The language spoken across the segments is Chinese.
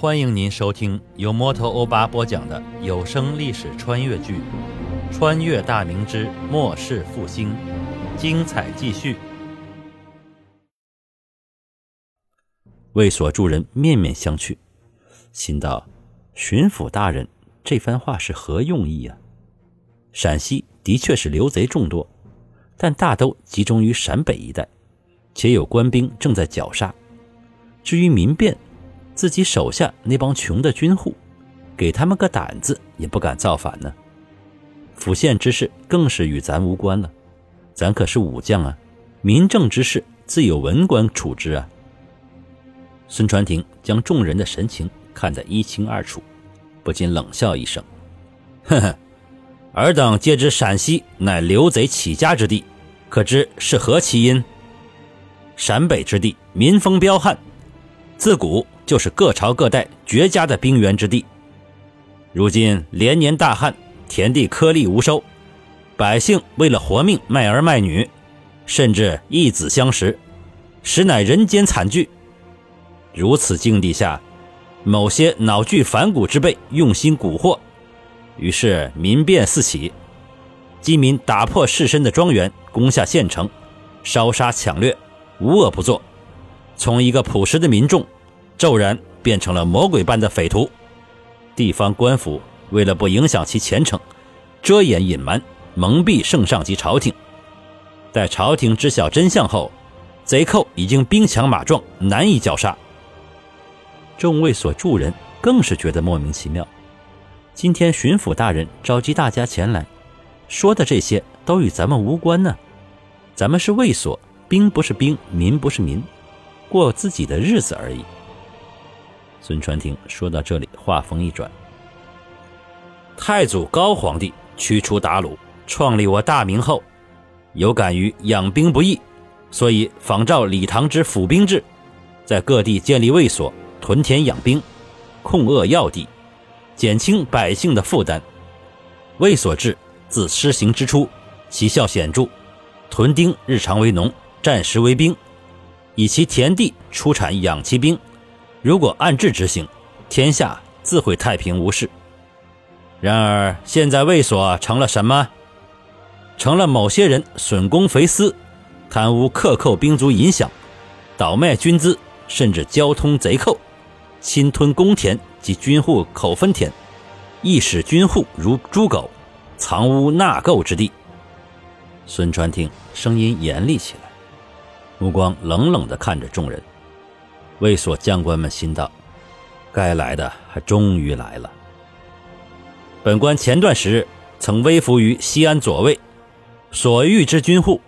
欢迎您收听由摩托欧巴播讲的有声历史穿越剧《穿越大明之末世复兴》，精彩继续。卫所诸人面面相觑，心道：巡抚大人这番话是何用意啊？陕西的确是流贼众多，但大都集中于陕北一带，且有官兵正在绞杀。至于民变，自己手下那帮穷的军户，给他们个胆子也不敢造反呢。府县之事更是与咱无关了，咱可是武将啊，民政之事自有文官处置啊。孙传庭将众人的神情看得一清二楚，不禁冷笑一声：“呵呵，尔等皆知陕西乃刘贼起家之地，可知是何其因？陕北之地民风彪悍，自古。”就是各朝各代绝佳的兵源之地。如今连年大旱，田地颗粒无收，百姓为了活命卖儿卖女，甚至一子相食，实乃人间惨剧。如此境地下，某些脑具反骨之辈用心蛊惑，于是民变四起，饥民打破士绅的庄园，攻下县城，烧杀抢掠，无恶不作。从一个朴实的民众。骤然变成了魔鬼般的匪徒，地方官府为了不影响其前程，遮掩隐瞒，蒙蔽圣上及朝廷。待朝廷知晓真相后，贼寇已经兵强马壮，难以绞杀。众位所助人更是觉得莫名其妙。今天巡抚大人召集大家前来，说的这些都与咱们无关呢。咱们是卫所，兵不是兵，民不是民，过自己的日子而已。孙传庭说到这里，话锋一转：“太祖高皇帝驱除鞑虏，创立我大明后，有感于养兵不易，所以仿照李唐之府兵制，在各地建立卫所，屯田养兵，控扼要地，减轻百姓的负担。卫所制自施行之初，其效显著，屯丁日常为农，战时为兵，以其田地出产养其兵。”如果按制执行，天下自会太平无事。然而现在卫所成了什么？成了某些人损公肥私、贪污克扣兵卒银饷、倒卖军资，甚至交通贼寇、侵吞公田及军户口分田，亦使军户如猪狗，藏污纳垢之地。孙传庭声音严厉起来，目光冷冷地看着众人。卫所将官们心道：“该来的还终于来了。本官前段时日曾微服于西安左卫，所遇之军户，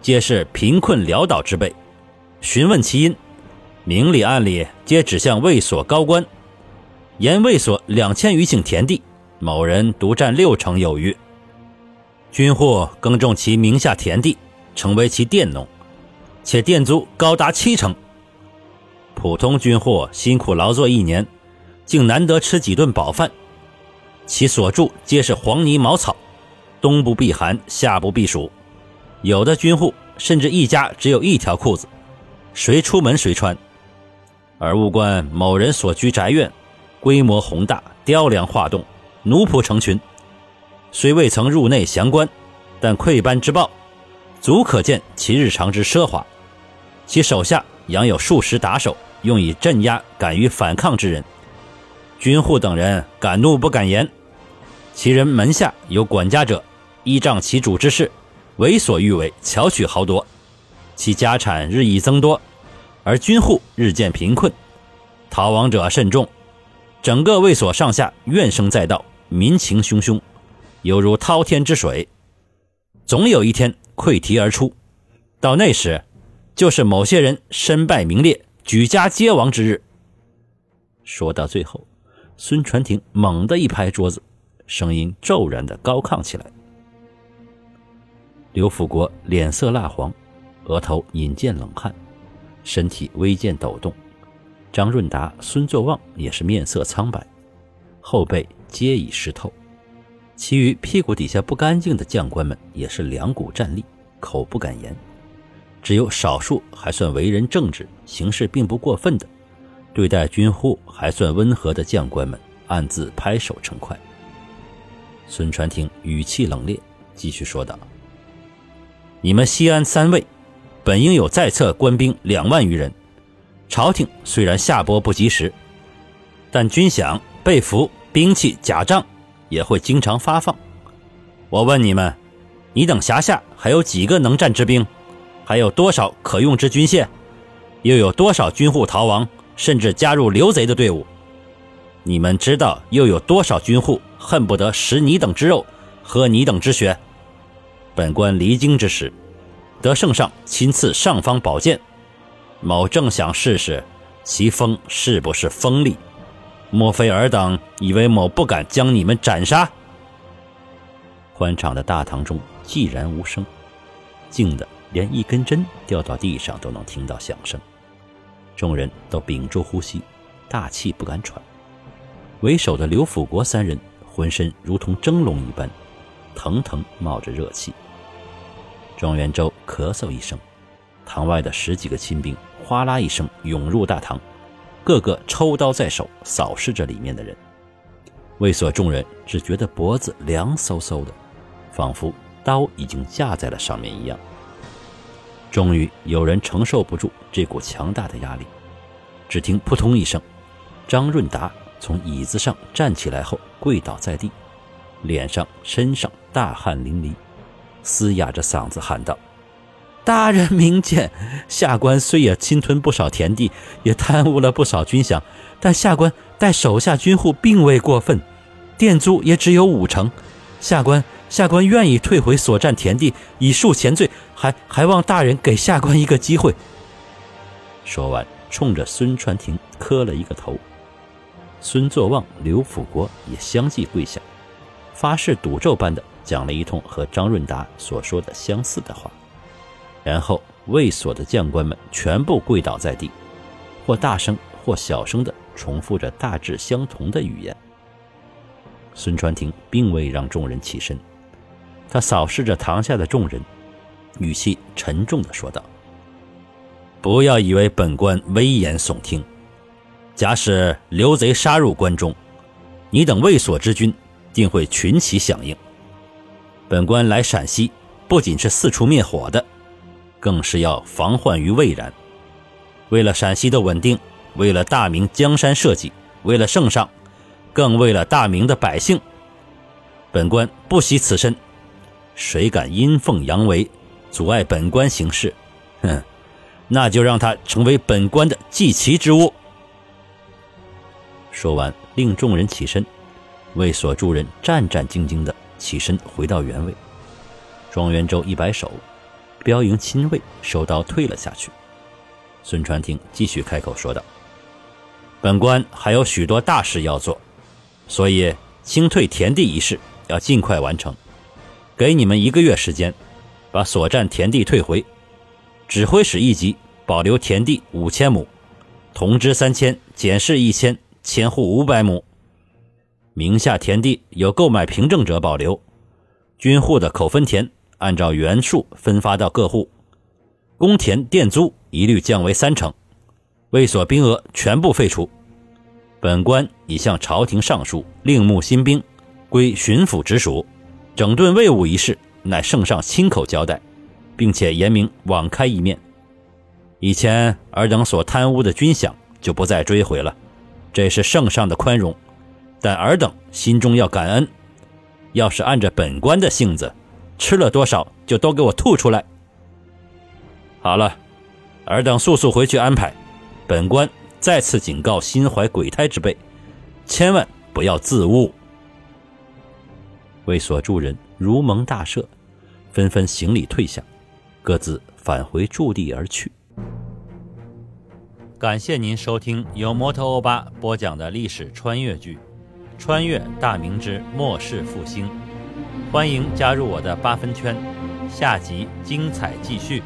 皆是贫困潦倒之辈。询问其因，明里暗里皆指向卫所高官，言卫所两千余顷田地，某人独占六成有余。军户耕种其名下田地，成为其佃农，且店租高达七成。”普通军户辛苦劳作一年，竟难得吃几顿饱饭。其所住皆是黄泥茅草，冬不避寒，夏不避暑。有的军户甚至一家只有一条裤子，谁出门谁穿。而物观某人所居宅院，规模宏大，雕梁画栋，奴仆成群。虽未曾入内详观，但窥斑之报，足可见其日常之奢华。其手下养有数十打手。用以镇压敢于反抗之人，军户等人敢怒不敢言。其人门下有管家者，依仗其主之势，为所欲为，巧取豪夺。其家产日益增多，而军户日渐贫困，逃亡者甚众。整个卫所上下怨声载道，民情汹汹，犹如滔天之水，总有一天溃堤而出。到那时，就是某些人身败名裂。举家皆亡之日。说到最后，孙传庭猛地一拍桌子，声音骤然的高亢起来。刘辅国脸色蜡黄，额头隐见冷汗，身体微见抖动。张润达、孙作旺也是面色苍白，后背皆已湿透。其余屁股底下不干净的将官们也是两股战栗，口不敢言。只有少数还算为人正直、行事并不过分的，对待军户还算温和的将官们暗自拍手称快。孙传庭语气冷冽，继续说道：“你们西安三卫，本应有在册官兵两万余人。朝廷虽然下拨不及时，但军饷、被服、兵器、甲仗也会经常发放。我问你们，你等辖下还有几个能战之兵？还有多少可用之军械？又有多少军户逃亡，甚至加入刘贼的队伍？你们知道又有多少军户？”恨不得食你等之肉，喝你等之血。本官离京之时，得圣上亲赐尚方宝剑，某正想试试其锋是不是锋利。莫非尔等以为某不敢将你们斩杀？宽敞的大堂中寂然无声，静的连一根针掉到地上都能听到响声。众人都屏住呼吸，大气不敢喘。为首的刘辅国三人。浑身如同蒸笼一般，腾腾冒着热气。庄元周咳嗽一声，堂外的十几个亲兵哗啦一声涌入大堂，个个抽刀在手，扫视着里面的人。卫所众人只觉得脖子凉飕飕的，仿佛刀已经架在了上面一样。终于有人承受不住这股强大的压力，只听扑通一声，张润达。从椅子上站起来后，跪倒在地，脸上、身上大汗淋漓，嘶哑着嗓子喊道：“大人明鉴，下官虽也侵吞不少田地，也贪污了不少军饷，但下官带手下军户并未过分，店租也只有五成。下官下官愿意退回所占田地，以恕前罪，还还望大人给下官一个机会。”说完，冲着孙传庭磕了一个头。孙作旺、刘辅国也相继跪下，发誓赌咒般的讲了一通和张润达所说的相似的话，然后卫所的将官们全部跪倒在地，或大声或小声的重复着大致相同的语言。孙传庭并未让众人起身，他扫视着堂下的众人，语气沉重的说道：“不要以为本官危言耸听。”假使刘贼杀入关中，你等卫所之军定会群起响应。本官来陕西，不仅是四处灭火的，更是要防患于未然。为了陕西的稳定，为了大明江山社稷，为了圣上，更为了大明的百姓，本官不惜此身。谁敢阴奉阳违，阻碍本官行事，哼，那就让他成为本官的祭旗之物。说完，令众人起身，为所助人战战兢兢地起身回到原位。庄元周一摆手，标营亲卫收刀退了下去。孙传庭继续开口说道：“本官还有许多大事要做，所以清退田地一事要尽快完成。给你们一个月时间，把所占田地退回。指挥使一级保留田地五千亩，同知三千，检视一千。”千户五百亩，名下田地有购买凭证者保留，军户的口分田按照原数分发到各户，公田佃租一律降为三成，卫所兵额全部废除。本官已向朝廷上书，另募新兵，归巡抚直属，整顿卫务一事乃圣上亲口交代，并且言明网开一面，以前尔等所贪污的军饷就不再追回了。这是圣上的宽容，但尔等心中要感恩。要是按着本官的性子，吃了多少就都给我吐出来。好了，尔等速速回去安排。本官再次警告心怀鬼胎之辈，千万不要自误。为所助人如蒙大赦，纷纷行礼退下，各自返回驻地而去。感谢您收听由摩托欧巴播讲的历史穿越剧《穿越大明之末世复兴》，欢迎加入我的八分圈，下集精彩继续。